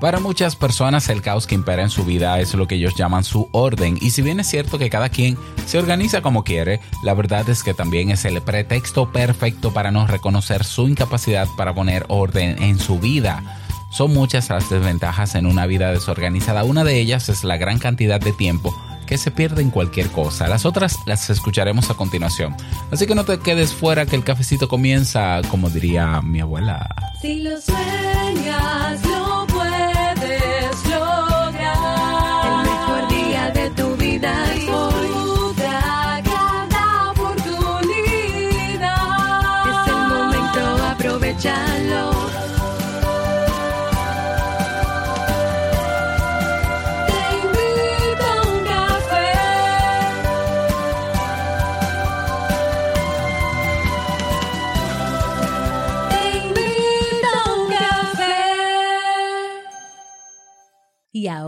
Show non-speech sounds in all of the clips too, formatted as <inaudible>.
Para muchas personas el caos que impera en su vida es lo que ellos llaman su orden y si bien es cierto que cada quien se organiza como quiere, la verdad es que también es el pretexto perfecto para no reconocer su incapacidad para poner orden en su vida. Son muchas las desventajas en una vida desorganizada, una de ellas es la gran cantidad de tiempo que se pierde en cualquier cosa. Las otras las escucharemos a continuación. Así que no te quedes fuera que el cafecito comienza, como diría mi abuela. Si lo sueñas, lo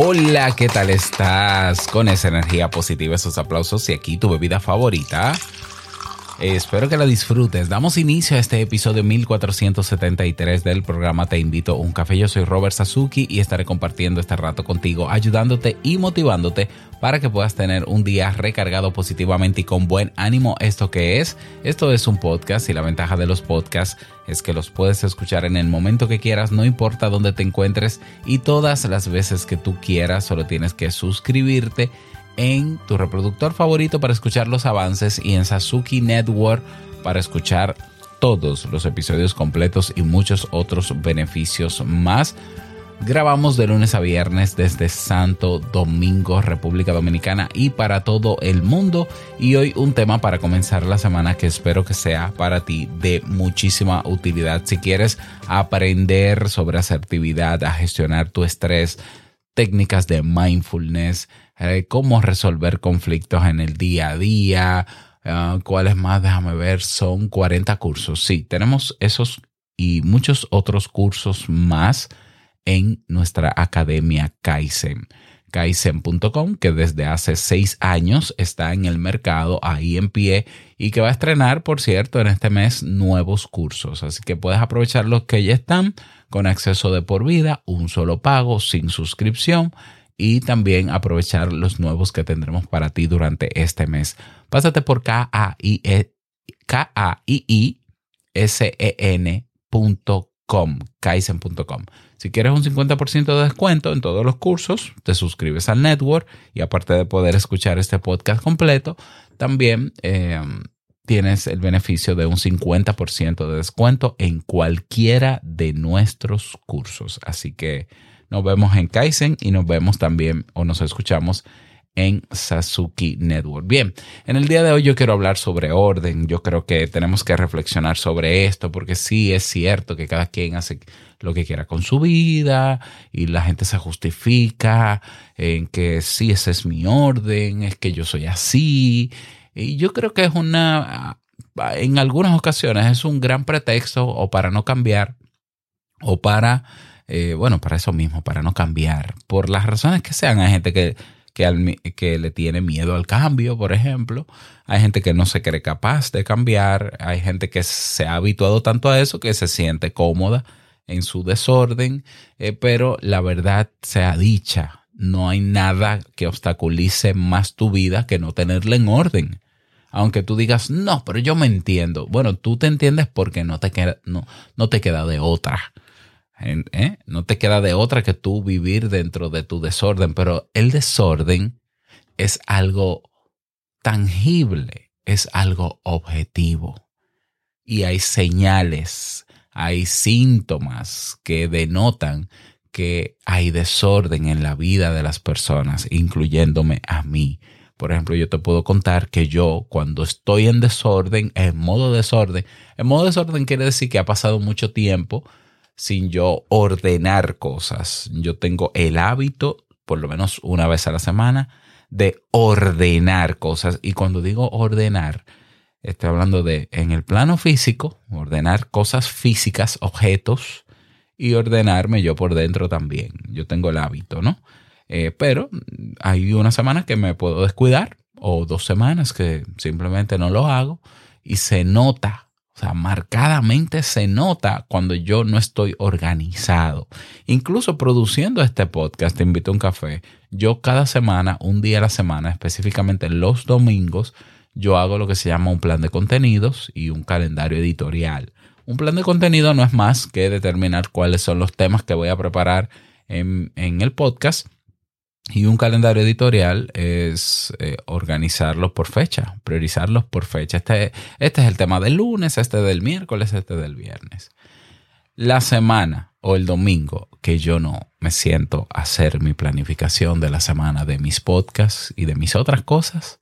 Hola, ¿qué tal estás? Con esa energía positiva, esos aplausos y aquí tu bebida favorita. Espero que la disfrutes. Damos inicio a este episodio 1473 del programa Te invito a un café. Yo soy Robert Sasuki y estaré compartiendo este rato contigo, ayudándote y motivándote para que puedas tener un día recargado positivamente y con buen ánimo. ¿Esto que es? Esto es un podcast y la ventaja de los podcasts es que los puedes escuchar en el momento que quieras, no importa dónde te encuentres y todas las veces que tú quieras, solo tienes que suscribirte en tu reproductor favorito para escuchar los avances y en Sasuki Network para escuchar todos los episodios completos y muchos otros beneficios más. Grabamos de lunes a viernes desde Santo Domingo, República Dominicana y para todo el mundo. Y hoy un tema para comenzar la semana que espero que sea para ti de muchísima utilidad. Si quieres aprender sobre asertividad, a gestionar tu estrés, técnicas de mindfulness, eh, cómo resolver conflictos en el día a día, uh, cuáles más, déjame ver, son 40 cursos. Sí, tenemos esos y muchos otros cursos más en nuestra academia Kaizen. Kaizen.com, que desde hace seis años está en el mercado, ahí en pie, y que va a estrenar, por cierto, en este mes nuevos cursos. Así que puedes aprovechar los que ya están con acceso de por vida, un solo pago, sin suscripción, y también aprovechar los nuevos que tendremos para ti durante este mes. Pásate por K-A-I-I-S-E-N.com, kaizen.com. Si quieres un 50% de descuento en todos los cursos, te suscribes al network y aparte de poder escuchar este podcast completo, también eh, tienes el beneficio de un 50% de descuento en cualquiera de nuestros cursos. Así que nos vemos en Kaizen y nos vemos también o nos escuchamos en Sasuki Network. Bien, en el día de hoy yo quiero hablar sobre orden. Yo creo que tenemos que reflexionar sobre esto porque sí es cierto que cada quien hace lo que quiera con su vida y la gente se justifica en que sí, ese es mi orden, es que yo soy así. Y yo creo que es una, en algunas ocasiones es un gran pretexto o para no cambiar o para eh, bueno, para eso mismo, para no cambiar. Por las razones que sean, hay gente que, que, le tiene miedo al cambio, por ejemplo. Hay gente que no se cree capaz de cambiar. Hay gente que se ha habituado tanto a eso que se siente cómoda en su desorden. Eh, pero la verdad sea dicha, no hay nada que obstaculice más tu vida que no tenerla en orden. Aunque tú digas, no, pero yo me entiendo. Bueno, tú te entiendes porque no te queda, no, no te queda de otra. ¿Eh? No te queda de otra que tú vivir dentro de tu desorden, pero el desorden es algo tangible, es algo objetivo. Y hay señales, hay síntomas que denotan que hay desorden en la vida de las personas, incluyéndome a mí. Por ejemplo, yo te puedo contar que yo cuando estoy en desorden, en modo desorden, en modo desorden quiere decir que ha pasado mucho tiempo sin yo ordenar cosas. Yo tengo el hábito, por lo menos una vez a la semana, de ordenar cosas. Y cuando digo ordenar, estoy hablando de en el plano físico, ordenar cosas físicas, objetos, y ordenarme yo por dentro también. Yo tengo el hábito, ¿no? Eh, pero hay una semana que me puedo descuidar o dos semanas que simplemente no lo hago y se nota, o sea, marcadamente se nota cuando yo no estoy organizado. Incluso produciendo este podcast, Te invito a un café, yo cada semana, un día a la semana, específicamente los domingos, yo hago lo que se llama un plan de contenidos y un calendario editorial. Un plan de contenido no es más que determinar cuáles son los temas que voy a preparar en, en el podcast y un calendario editorial es eh, organizarlos por fecha, priorizarlos por fecha. Este, este es el tema del lunes, este del miércoles, este del viernes. La semana o el domingo que yo no me siento a hacer mi planificación de la semana de mis podcasts y de mis otras cosas,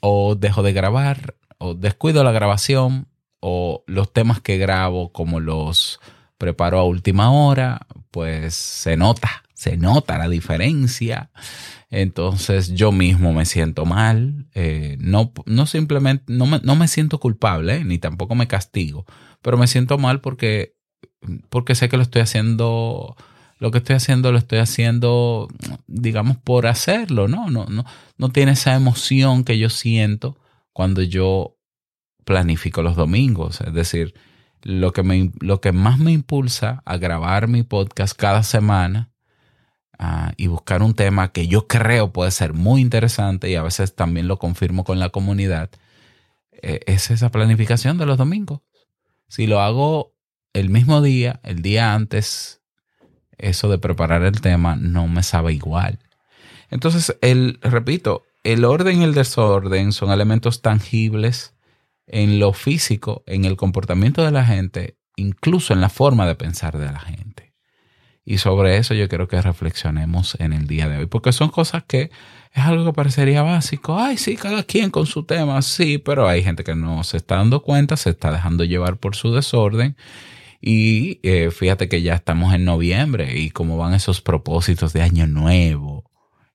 o dejo de grabar, o descuido la grabación, o los temas que grabo como los preparo a última hora, pues se nota, se nota la diferencia. Entonces yo mismo me siento mal, eh, no, no simplemente, no me, no me siento culpable, ni tampoco me castigo, pero me siento mal porque, porque sé que lo estoy haciendo, lo que estoy haciendo lo estoy haciendo, digamos, por hacerlo, ¿no? No, no, no tiene esa emoción que yo siento cuando yo planifico los domingos, es decir, lo que, me, lo que más me impulsa a grabar mi podcast cada semana ah, y buscar un tema que yo creo puede ser muy interesante y a veces también lo confirmo con la comunidad, eh, es esa planificación de los domingos. Si lo hago el mismo día, el día antes, eso de preparar el tema no me sabe igual. Entonces, el, repito, el orden y el desorden son elementos tangibles en lo físico, en el comportamiento de la gente, incluso en la forma de pensar de la gente. Y sobre eso yo quiero que reflexionemos en el día de hoy, porque son cosas que es algo que parecería básico. Ay, sí, cada quien con su tema, sí, pero hay gente que no se está dando cuenta, se está dejando llevar por su desorden. Y eh, fíjate que ya estamos en noviembre y cómo van esos propósitos de año nuevo.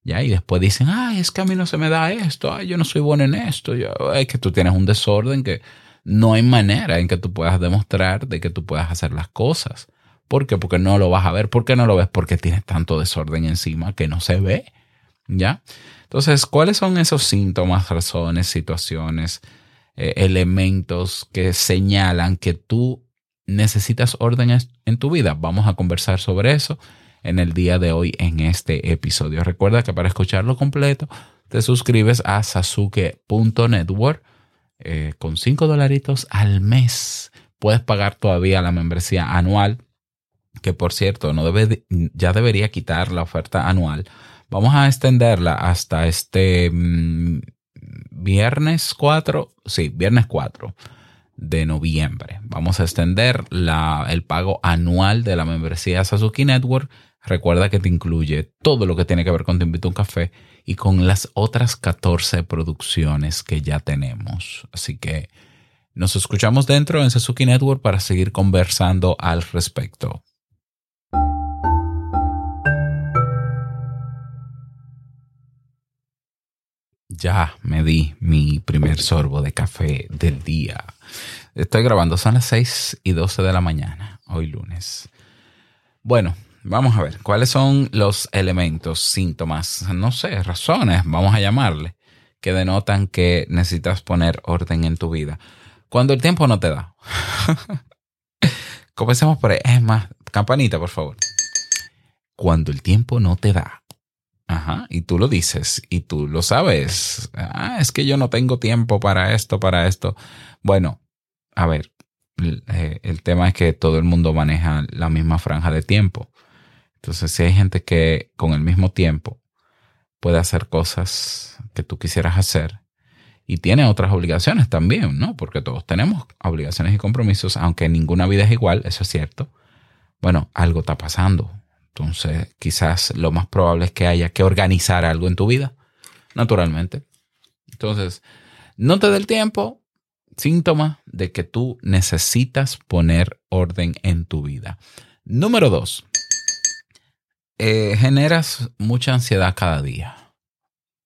¿Ya? Y después dicen, ay, es que a mí no se me da esto, ay, yo no soy bueno en esto, yo, es que tú tienes un desorden que no hay manera en que tú puedas demostrar de que tú puedas hacer las cosas. ¿Por qué? Porque no lo vas a ver. ¿Por qué no lo ves? Porque tienes tanto desorden encima que no se ve. ¿Ya? Entonces, ¿cuáles son esos síntomas, razones, situaciones, eh, elementos que señalan que tú necesitas orden en tu vida? Vamos a conversar sobre eso en el día de hoy en este episodio. Recuerda que para escucharlo completo te suscribes a sasuke.network eh, con 5 dolaritos al mes. Puedes pagar todavía la membresía anual, que por cierto no debe, ya debería quitar la oferta anual. Vamos a extenderla hasta este mm, viernes 4, sí, viernes 4 de noviembre. Vamos a extender la, el pago anual de la membresía Sasuke Network Recuerda que te incluye todo lo que tiene que ver con Te invito a un café y con las otras 14 producciones que ya tenemos. Así que nos escuchamos dentro en Sasuke Network para seguir conversando al respecto. Ya me di mi primer sorbo de café del día. Estoy grabando, son las 6 y 12 de la mañana, hoy lunes. Bueno, vamos a ver, ¿cuáles son los elementos, síntomas, no sé, razones, vamos a llamarle, que denotan que necesitas poner orden en tu vida? Cuando el tiempo no te da. <laughs> Comencemos por ahí. Es más, campanita, por favor. Cuando el tiempo no te da. Ajá, y tú lo dices y tú lo sabes. Ah, es que yo no tengo tiempo para esto, para esto. Bueno, a ver, el, eh, el tema es que todo el mundo maneja la misma franja de tiempo. Entonces, si hay gente que con el mismo tiempo puede hacer cosas que tú quisieras hacer y tiene otras obligaciones también, ¿no? Porque todos tenemos obligaciones y compromisos, aunque ninguna vida es igual, eso es cierto. Bueno, algo está pasando. Entonces, quizás lo más probable es que haya que organizar algo en tu vida, naturalmente. Entonces, no te dé el tiempo, síntoma de que tú necesitas poner orden en tu vida. Número dos, eh, generas mucha ansiedad cada día.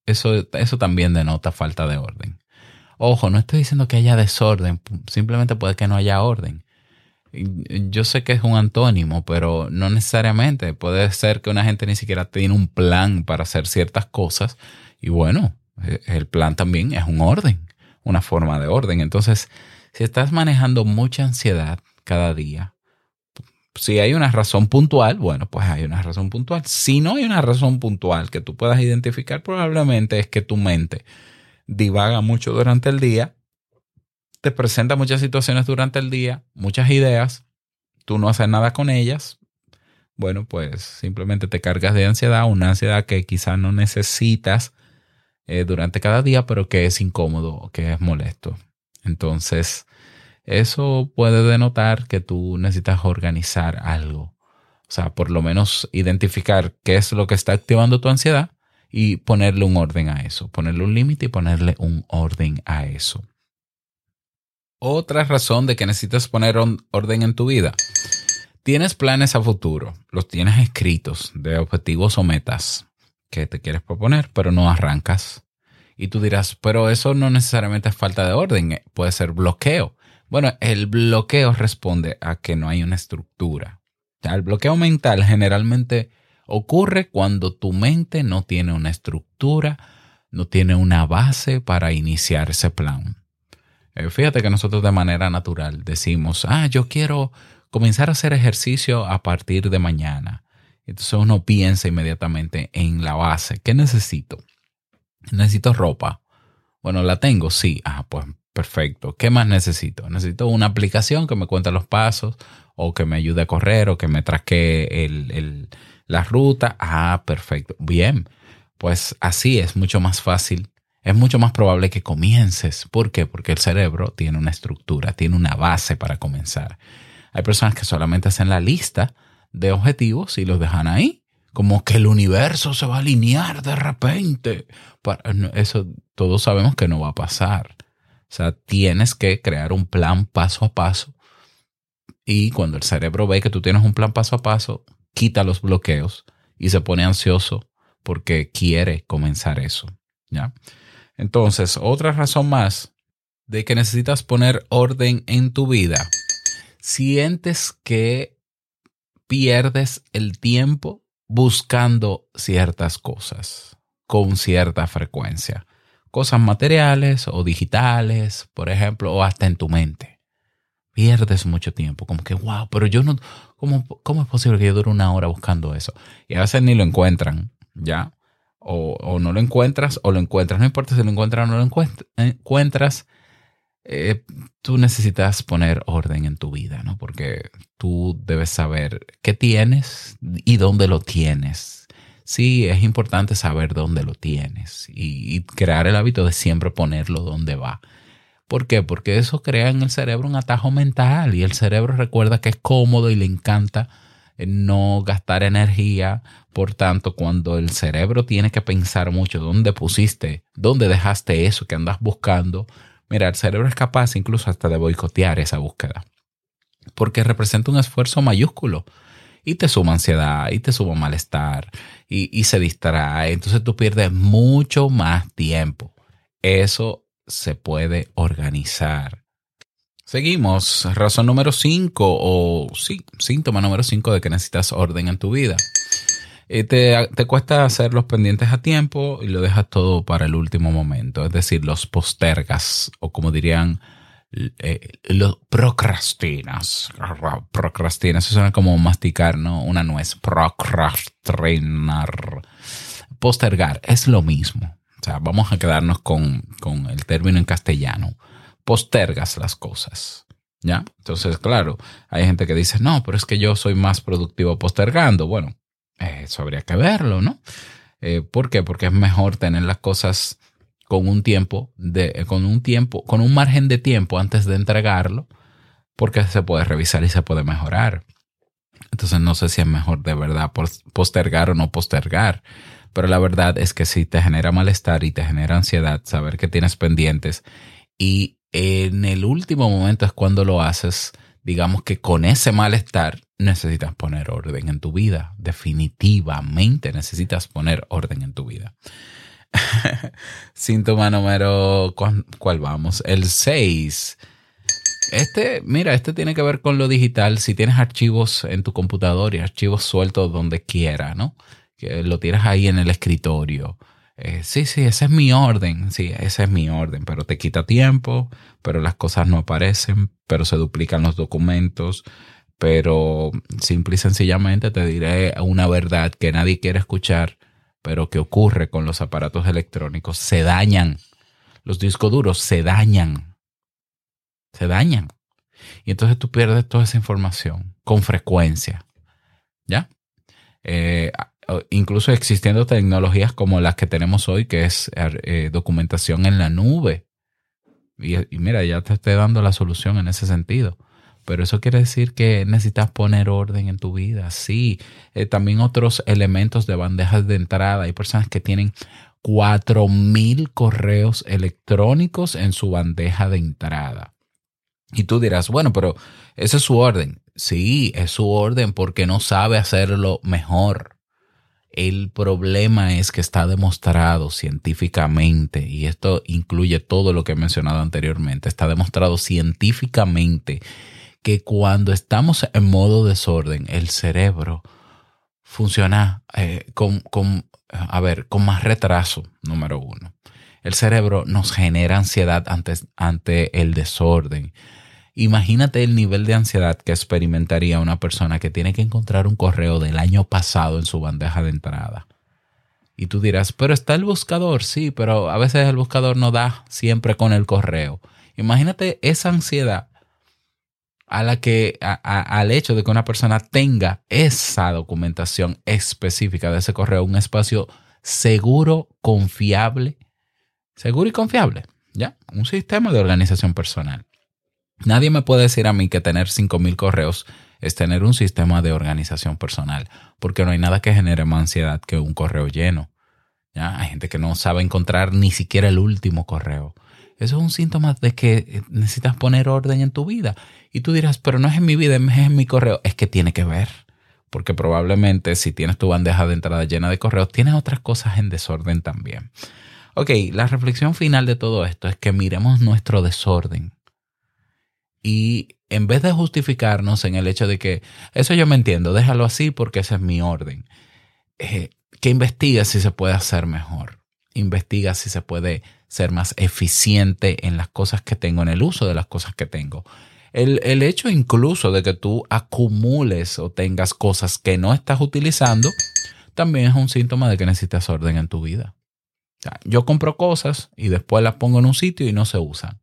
eso, eso también denota falta de orden. Ojo, no estoy diciendo que haya desorden, simplemente puede que no haya orden. Yo sé que es un antónimo, pero no necesariamente. Puede ser que una gente ni siquiera tiene un plan para hacer ciertas cosas. Y bueno, eh, el plan también es un orden, una forma de orden. Entonces, si estás manejando mucha ansiedad cada día, si hay una razón puntual, bueno, pues hay una razón puntual. Si no hay una razón puntual que tú puedas identificar, probablemente es que tu mente divaga mucho durante el día, te presenta muchas situaciones durante el día, muchas ideas, tú no haces nada con ellas, bueno, pues simplemente te cargas de ansiedad, una ansiedad que quizás no necesitas eh, durante cada día, pero que es incómodo, que es molesto. Entonces, eso puede denotar que tú necesitas organizar algo. O sea, por lo menos identificar qué es lo que está activando tu ansiedad y ponerle un orden a eso, ponerle un límite y ponerle un orden a eso. Otra razón de que necesitas poner orden en tu vida. Tienes planes a futuro, los tienes escritos de objetivos o metas que te quieres proponer, pero no arrancas. Y tú dirás, pero eso no necesariamente es falta de orden, eh, puede ser bloqueo. Bueno, el bloqueo responde a que no hay una estructura. El bloqueo mental generalmente ocurre cuando tu mente no tiene una estructura, no tiene una base para iniciar ese plan. Eh, fíjate que nosotros de manera natural decimos, ah, yo quiero comenzar a hacer ejercicio a partir de mañana. Entonces uno piensa inmediatamente en la base. ¿Qué necesito? Necesito ropa. Bueno, la tengo, sí. Ah, pues perfecto. ¿Qué más necesito? Necesito una aplicación que me cuente los pasos o que me ayude a correr o que me traque el, el, la ruta. Ah, perfecto. Bien. Pues así es mucho más fácil. Es mucho más probable que comiences. ¿Por qué? Porque el cerebro tiene una estructura, tiene una base para comenzar. Hay personas que solamente hacen la lista de objetivos y los dejan ahí. Como que el universo se va a alinear de repente. Eso todos sabemos que no va a pasar. O sea, tienes que crear un plan paso a paso. Y cuando el cerebro ve que tú tienes un plan paso a paso, quita los bloqueos y se pone ansioso porque quiere comenzar eso. ¿ya? Entonces, otra razón más de que necesitas poner orden en tu vida. Sientes que pierdes el tiempo buscando ciertas cosas con cierta frecuencia. Cosas materiales o digitales, por ejemplo, o hasta en tu mente. Pierdes mucho tiempo, como que, wow, pero yo no, ¿cómo, cómo es posible que yo dure una hora buscando eso? Y a veces ni lo encuentran, ¿ya? O, o no lo encuentras o lo encuentras, no importa si lo encuentras o no lo encuentras, eh, tú necesitas poner orden en tu vida, ¿no? Porque tú debes saber qué tienes y dónde lo tienes. Sí, es importante saber dónde lo tienes y, y crear el hábito de siempre ponerlo donde va. ¿Por qué? Porque eso crea en el cerebro un atajo mental y el cerebro recuerda que es cómodo y le encanta no gastar energía. Por tanto, cuando el cerebro tiene que pensar mucho dónde pusiste, dónde dejaste eso que andas buscando, Mira, el cerebro es capaz incluso hasta de boicotear esa búsqueda, porque representa un esfuerzo mayúsculo y te suma ansiedad y te suma malestar y, y se distrae. Entonces tú pierdes mucho más tiempo. Eso se puede organizar. Seguimos. Razón número 5 o sí, síntoma número 5 de que necesitas orden en tu vida. Eh, te, te, cuesta hacer los pendientes a tiempo y lo dejas todo para el último momento. Es decir, los postergas o como dirían, eh, los procrastinas. Procrastinas, eso suena como masticar, ¿no? Una nuez. Procrastinar. Postergar es lo mismo. O sea, vamos a quedarnos con, con el término en castellano. Postergas las cosas. ¿Ya? Entonces, claro, hay gente que dice, no, pero es que yo soy más productivo postergando. Bueno, eso habría que verlo, ¿no? Eh, ¿Por qué? Porque es mejor tener las cosas con un tiempo, de, con un tiempo, con un margen de tiempo antes de entregarlo, porque se puede revisar y se puede mejorar. Entonces no sé si es mejor de verdad postergar o no postergar, pero la verdad es que si te genera malestar y te genera ansiedad saber que tienes pendientes y en el último momento es cuando lo haces, digamos que con ese malestar necesitas poner orden en tu vida. Definitivamente necesitas poner orden en tu vida. <laughs> Síntoma número, ¿cuál, vamos? El 6. Este, mira, este tiene que ver con lo digital. Si tienes archivos en tu computador y archivos sueltos donde quiera, ¿no? Que lo tienes ahí en el escritorio. Eh, sí, sí, ese es mi orden. Sí, ese es mi orden, pero te quita tiempo, pero las cosas no aparecen, pero se duplican los documentos. Pero simple y sencillamente te diré una verdad que nadie quiere escuchar, pero que ocurre con los aparatos electrónicos. Se dañan. Los discos duros se dañan. Se dañan. Y entonces tú pierdes toda esa información con frecuencia. ¿Ya? Eh, incluso existiendo tecnologías como las que tenemos hoy, que es eh, documentación en la nube. Y, mira, ya te estoy dando la solución en ese sentido. Pero eso quiere decir que necesitas poner orden en tu vida. Sí, eh, también otros elementos de bandejas de entrada. Hay personas que tienen 4.000 correos electrónicos en su bandeja de entrada. Y tú dirás, bueno, pero ese es su orden. Sí, es su orden porque no sabe hacerlo mejor. El problema es que está demostrado científicamente, y esto incluye todo lo que he mencionado anteriormente, está demostrado científicamente que cuando estamos en modo desorden, el cerebro funciona eh, con, con, a ver, con más retraso, número uno. El cerebro nos genera ansiedad ante, ante el desorden. Imagínate el nivel de ansiedad que experimentaría una persona que tiene que encontrar un correo del año pasado en su bandeja de entrada. Y tú dirás, pero está el buscador, sí, pero a veces el buscador no da siempre con el correo. Imagínate esa ansiedad a la que, al hecho de que una persona tenga esa documentación específica de ese correo, un espacio seguro, confiable, seguro y confiable, ¿ya? Un sistema de organización personal. Nadie me puede decir a mí que tener 5.000 correos es tener un sistema de organización personal, porque no hay nada que genere más ansiedad que un correo lleno. Hay gente que no sabe encontrar ni siquiera el último correo. Eso es un síntoma de que necesitas poner orden en tu vida. Y tú dirás, pero no es en mi vida, es en mi correo. Es que tiene que ver. Porque probablemente si tienes tu bandeja de entrada llena de correos, tienes otras cosas en desorden también. Ok, la reflexión final de todo esto es que miremos nuestro desorden. Y en vez de justificarnos en el hecho de que eso yo me entiendo, déjalo así porque ese es mi orden, eh, que investiga si se puede hacer mejor. Investiga si se puede ser más eficiente en las cosas que tengo, en el uso de las cosas que tengo. El, el, hecho incluso de que tú acumules o tengas cosas que no estás utilizando, también es un síntoma de que necesitas orden en tu vida. Yo compro cosas y después las pongo en un sitio y no se usan.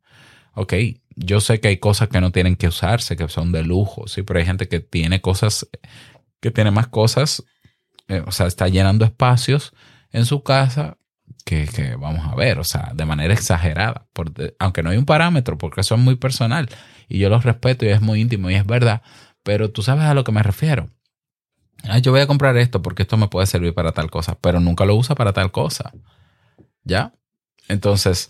Ok, yo sé que hay cosas que no tienen que usarse, que son de lujo, sí, pero hay gente que tiene cosas, que tiene más cosas, eh, o sea, está llenando espacios en su casa que, que, vamos a ver, o sea, de manera exagerada, por, aunque no hay un parámetro, porque eso es muy personal y yo los respeto y es muy íntimo y es verdad, pero tú sabes a lo que me refiero. Ah, yo voy a comprar esto porque esto me puede servir para tal cosa, pero nunca lo usa para tal cosa. ¿Ya? Entonces,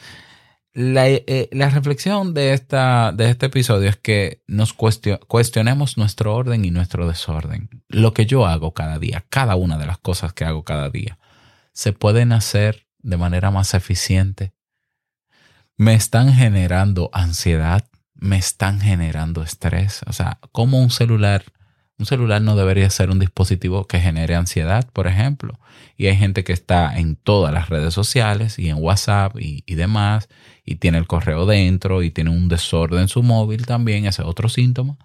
la, eh, la reflexión de, esta, de este episodio es que nos cuestion, cuestionemos nuestro orden y nuestro desorden. Lo que yo hago cada día, cada una de las cosas que hago cada día, se pueden hacer de manera más eficiente. Me están generando ansiedad, me están generando estrés. O sea, como un celular, un celular no debería ser un dispositivo que genere ansiedad, por ejemplo. Y hay gente que está en todas las redes sociales y en WhatsApp y, y demás, y tiene el correo dentro y tiene un desorden en su móvil también, ese es otro síntoma.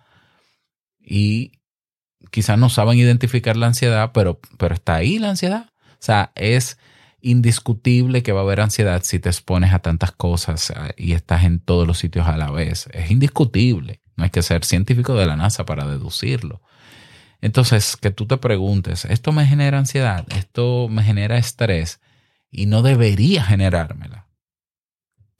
Y quizás no saben identificar la ansiedad, pero, pero está ahí la ansiedad. O sea, es indiscutible que va a haber ansiedad si te expones a tantas cosas y estás en todos los sitios a la vez. Es indiscutible. No hay que ser científico de la NASA para deducirlo. Entonces, que tú te preguntes, ¿esto me genera ansiedad? ¿Esto me genera estrés? Y no debería generármela.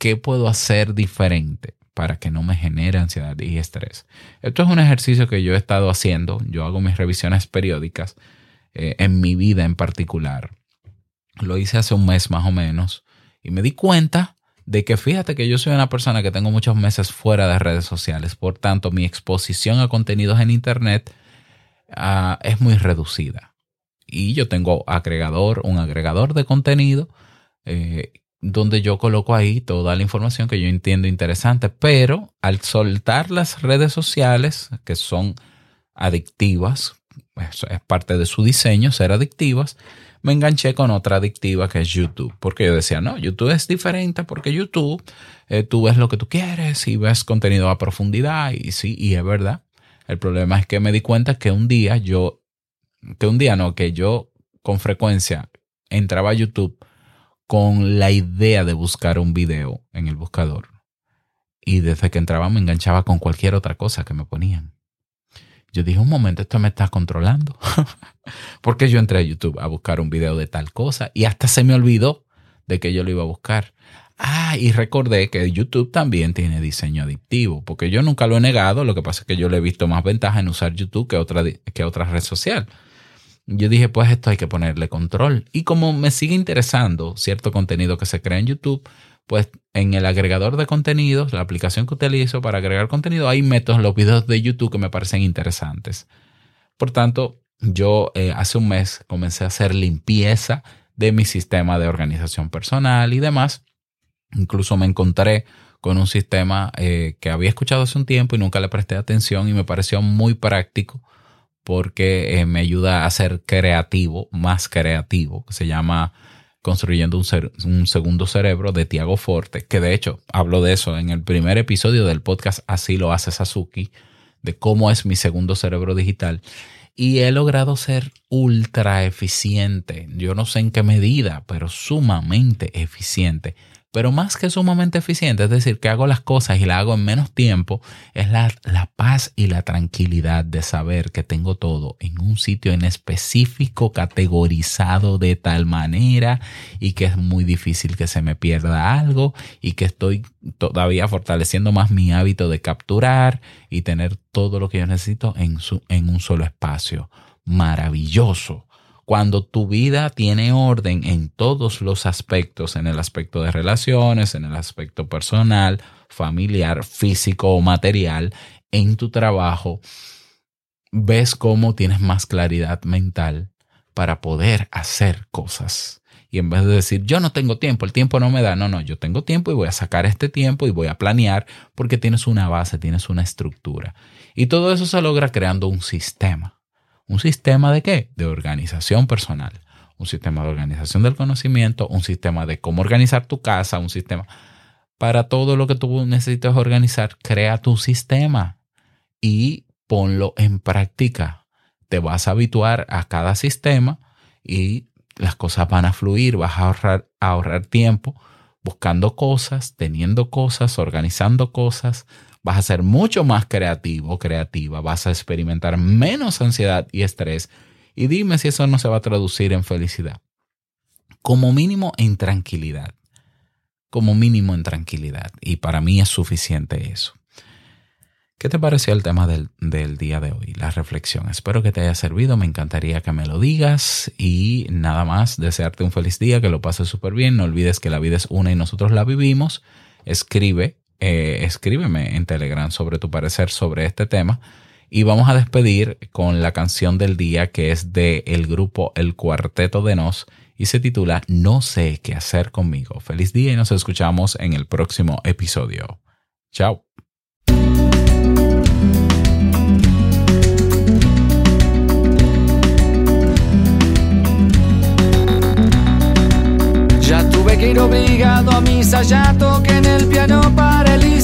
¿Qué puedo hacer diferente para que no me genere ansiedad y estrés? Esto es un ejercicio que yo he estado haciendo. Yo hago mis revisiones periódicas eh, en mi vida en particular lo hice hace un mes más o menos y me di cuenta de que fíjate que yo soy una persona que tengo muchos meses fuera de redes sociales, por tanto mi exposición a contenidos en Internet uh, es muy reducida. Y yo tengo agregador, un agregador de contenido eh, donde yo coloco ahí toda la información que yo entiendo interesante, pero al soltar las redes sociales, que son adictivas, eso es parte de su diseño, ser adictivas, me enganché con otra adictiva que es YouTube, porque yo decía, no, YouTube es diferente porque YouTube, eh, tú ves lo que tú quieres y ves contenido a profundidad y sí, y es verdad. El problema es que me di cuenta que un día yo, que un día no, que yo con frecuencia entraba a YouTube con la idea de buscar un video en el buscador. Y desde que entraba me enganchaba con cualquier otra cosa que me ponían. Yo dije, un momento, esto me está controlando. <laughs> Porque yo entré a YouTube a buscar un video de tal cosa y hasta se me olvidó de que yo lo iba a buscar. Ah, y recordé que YouTube también tiene diseño adictivo, porque yo nunca lo he negado, lo que pasa es que yo le he visto más ventaja en usar YouTube que otra, que otra red social. Yo dije, pues esto hay que ponerle control. Y como me sigue interesando cierto contenido que se crea en YouTube, pues en el agregador de contenidos, la aplicación que utilizo para agregar contenido, ahí meto los videos de YouTube que me parecen interesantes. Por tanto, yo eh, hace un mes comencé a hacer limpieza de mi sistema de organización personal y demás. Incluso me encontré con un sistema eh, que había escuchado hace un tiempo y nunca le presté atención y me pareció muy práctico porque eh, me ayuda a ser creativo, más creativo, que se llama Construyendo un, un Segundo Cerebro de Tiago Forte, que de hecho hablo de eso en el primer episodio del podcast Así lo hace Sasuki, de cómo es mi segundo cerebro digital. Y he logrado ser ultra eficiente. Yo no sé en qué medida, pero sumamente eficiente. Pero más que sumamente eficiente, es decir, que hago las cosas y las hago en menos tiempo, es la, la paz y la tranquilidad de saber que tengo todo en un sitio en específico, categorizado de tal manera y que es muy difícil que se me pierda algo y que estoy todavía fortaleciendo más mi hábito de capturar y tener todo lo que yo necesito en, su, en un solo espacio. Maravilloso cuando tu vida tiene orden en todos los aspectos, en el aspecto de relaciones, en el aspecto personal, familiar, físico o material, en tu trabajo, ves cómo tienes más claridad mental para poder hacer cosas. Y en vez de decir, yo no tengo tiempo, el tiempo no me da, no, no, yo tengo tiempo y voy a sacar este tiempo y voy a planear porque tienes una base, tienes una estructura. Y todo eso se logra creando un sistema. ¿Un sistema de qué? De organización personal. Un sistema de organización del conocimiento, un sistema de cómo organizar tu casa, un sistema. Para todo lo que tú necesitas organizar, crea tu sistema y ponlo en práctica. Te vas a habituar a cada sistema y las cosas van a fluir, vas a ahorrar, a ahorrar tiempo buscando cosas, teniendo cosas, organizando cosas, vas a ser mucho más creativo, creativa, vas a experimentar menos ansiedad y estrés. Y dime si eso no se va a traducir en felicidad. Como mínimo en tranquilidad. Como mínimo en tranquilidad. Y para mí es suficiente eso. ¿Qué te pareció el tema del, del, día de hoy? La reflexión. Espero que te haya servido. Me encantaría que me lo digas. Y nada más, desearte un feliz día, que lo pases súper bien. No olvides que la vida es una y nosotros la vivimos. Escribe eh, escríbeme en Telegram sobre tu parecer sobre este tema. Y vamos a despedir con la canción del día que es de el grupo El Cuarteto de Nos y se titula No sé qué hacer conmigo. Feliz día y nos escuchamos en el próximo episodio. Chao. Tuve que ir obligado a misa, ya toqué en el piano para Elisa,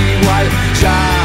vez más igual,